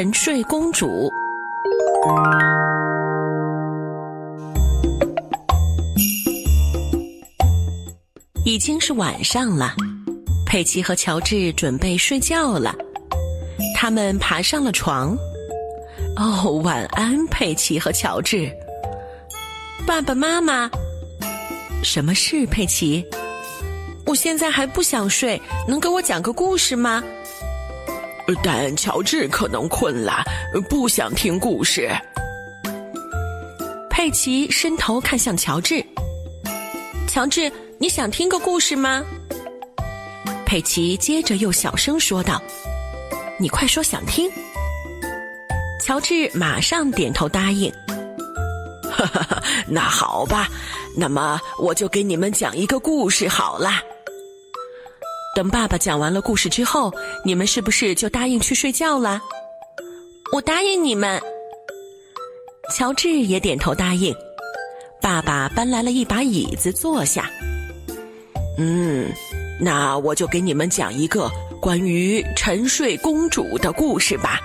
沉睡公主。已经是晚上了，佩奇和乔治准备睡觉了。他们爬上了床。哦，晚安，佩奇和乔治。爸爸妈妈，什么事，佩奇？我现在还不想睡，能给我讲个故事吗？但乔治可能困了，不想听故事。佩奇伸头看向乔治。乔治，你想听个故事吗？佩奇接着又小声说道：“你快说想听。”乔治马上点头答应。哈哈哈，那好吧，那么我就给你们讲一个故事好了。等爸爸讲完了故事之后，你们是不是就答应去睡觉了？我答应你们。乔治也点头答应。爸爸搬来了一把椅子坐下。嗯，那我就给你们讲一个关于沉睡公主的故事吧。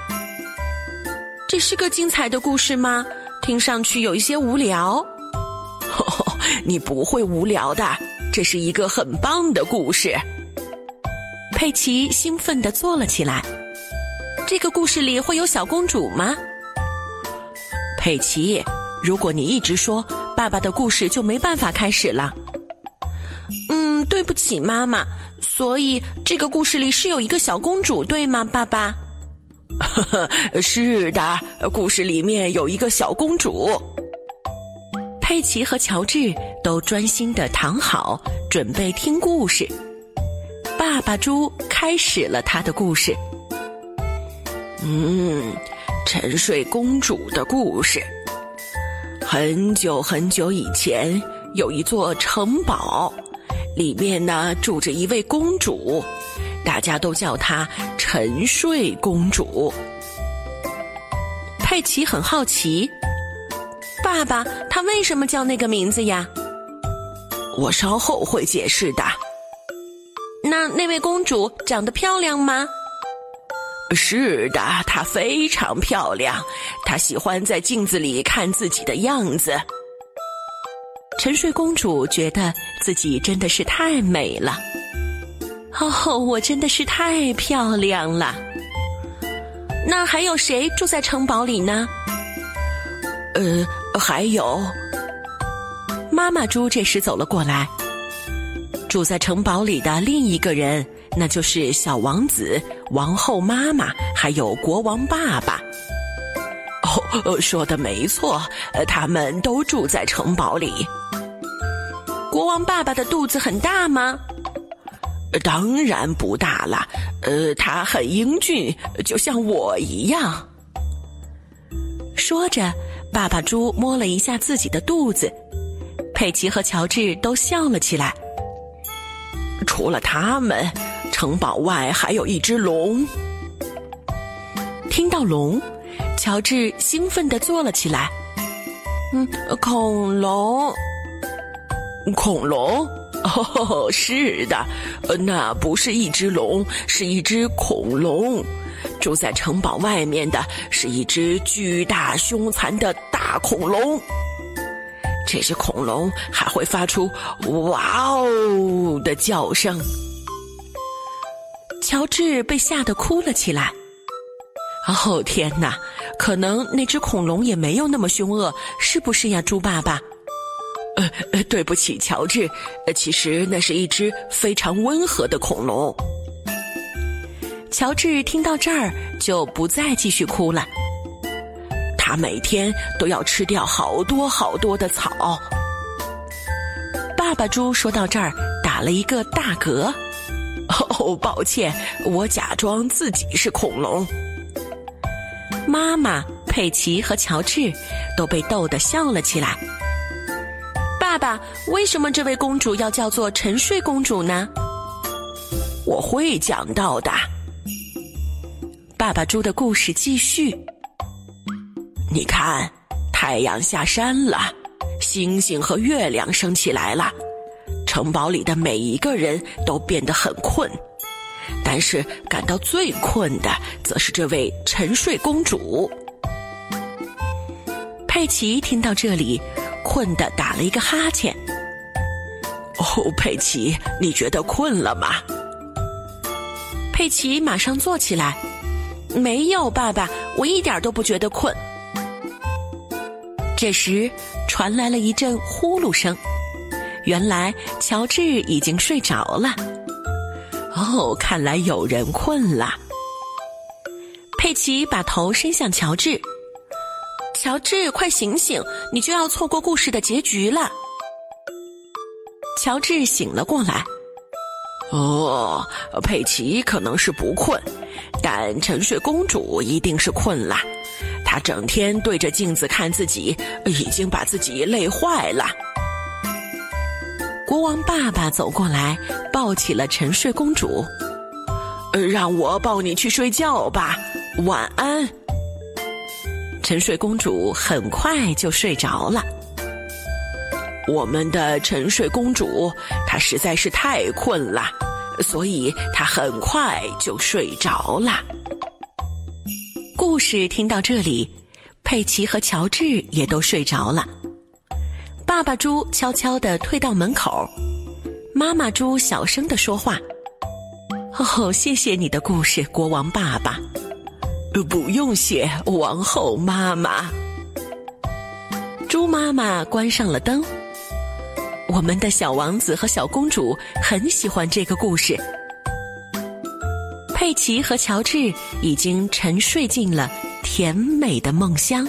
这是个精彩的故事吗？听上去有一些无聊。你不会无聊的，这是一个很棒的故事。佩奇兴奋地坐了起来。这个故事里会有小公主吗？佩奇，如果你一直说，爸爸的故事就没办法开始了。嗯，对不起，妈妈。所以这个故事里是有一个小公主，对吗，爸爸？呵呵，是的，故事里面有一个小公主。佩奇和乔治都专心地躺好，准备听故事。爸爸猪开始了他的故事。嗯，沉睡公主的故事。很久很久以前，有一座城堡，里面呢住着一位公主，大家都叫她沉睡公主。佩奇很好奇，爸爸，她为什么叫那个名字呀？我稍后会解释的。那那位公主长得漂亮吗？是的，她非常漂亮。她喜欢在镜子里看自己的样子。沉睡公主觉得自己真的是太美了。哦，我真的是太漂亮了。那还有谁住在城堡里呢？呃，还有。妈妈猪这时走了过来。住在城堡里的另一个人，那就是小王子、王后妈妈，还有国王爸爸。哦，说的没错，他们都住在城堡里。国王爸爸的肚子很大吗？当然不大了，呃，他很英俊，就像我一样。说着，爸爸猪摸了一下自己的肚子，佩奇和乔治都笑了起来。除了他们，城堡外还有一只龙。听到龙，乔治兴奋地坐了起来。嗯，恐龙，恐龙，哦，是的，那不是一只龙，是一只恐龙。住在城堡外面的是一只巨大凶残的大恐龙。这只恐龙还会发出“哇哦”的叫声。乔治被吓得哭了起来。哦天哪，可能那只恐龙也没有那么凶恶，是不是呀，猪爸爸？呃，对不起，乔治，其实那是一只非常温和的恐龙。乔治听到这儿就不再继续哭了。他每天都要吃掉好多好多的草。爸爸猪说到这儿，打了一个大嗝。哦，抱歉，我假装自己是恐龙。妈妈、佩奇和乔治都被逗得笑了起来。爸爸，为什么这位公主要叫做沉睡公主呢？我会讲到的。爸爸猪的故事继续。你看，太阳下山了，星星和月亮升起来了，城堡里的每一个人都变得很困，但是感到最困的，则是这位沉睡公主。佩奇听到这里，困得打了一个哈欠。哦，佩奇，你觉得困了吗？佩奇马上坐起来。没有，爸爸，我一点都不觉得困。这时，传来了一阵呼噜声，原来乔治已经睡着了。哦，看来有人困了。佩奇把头伸向乔治，乔治，快醒醒，你就要错过故事的结局了。乔治醒了过来。哦，佩奇可能是不困，但沉睡公主一定是困了。他整天对着镜子看自己，已经把自己累坏了。国王爸爸走过来，抱起了沉睡公主。让我抱你去睡觉吧，晚安。沉睡公主很快就睡着了。我们的沉睡公主，她实在是太困了，所以她很快就睡着了。故事听到这里，佩奇和乔治也都睡着了。爸爸猪悄悄地退到门口，妈妈猪小声地说话：“哦，谢谢你的故事，国王爸爸。”“不用谢，王后妈妈。”猪妈妈关上了灯。我们的小王子和小公主很喜欢这个故事。佩奇和乔治已经沉睡进了甜美的梦乡。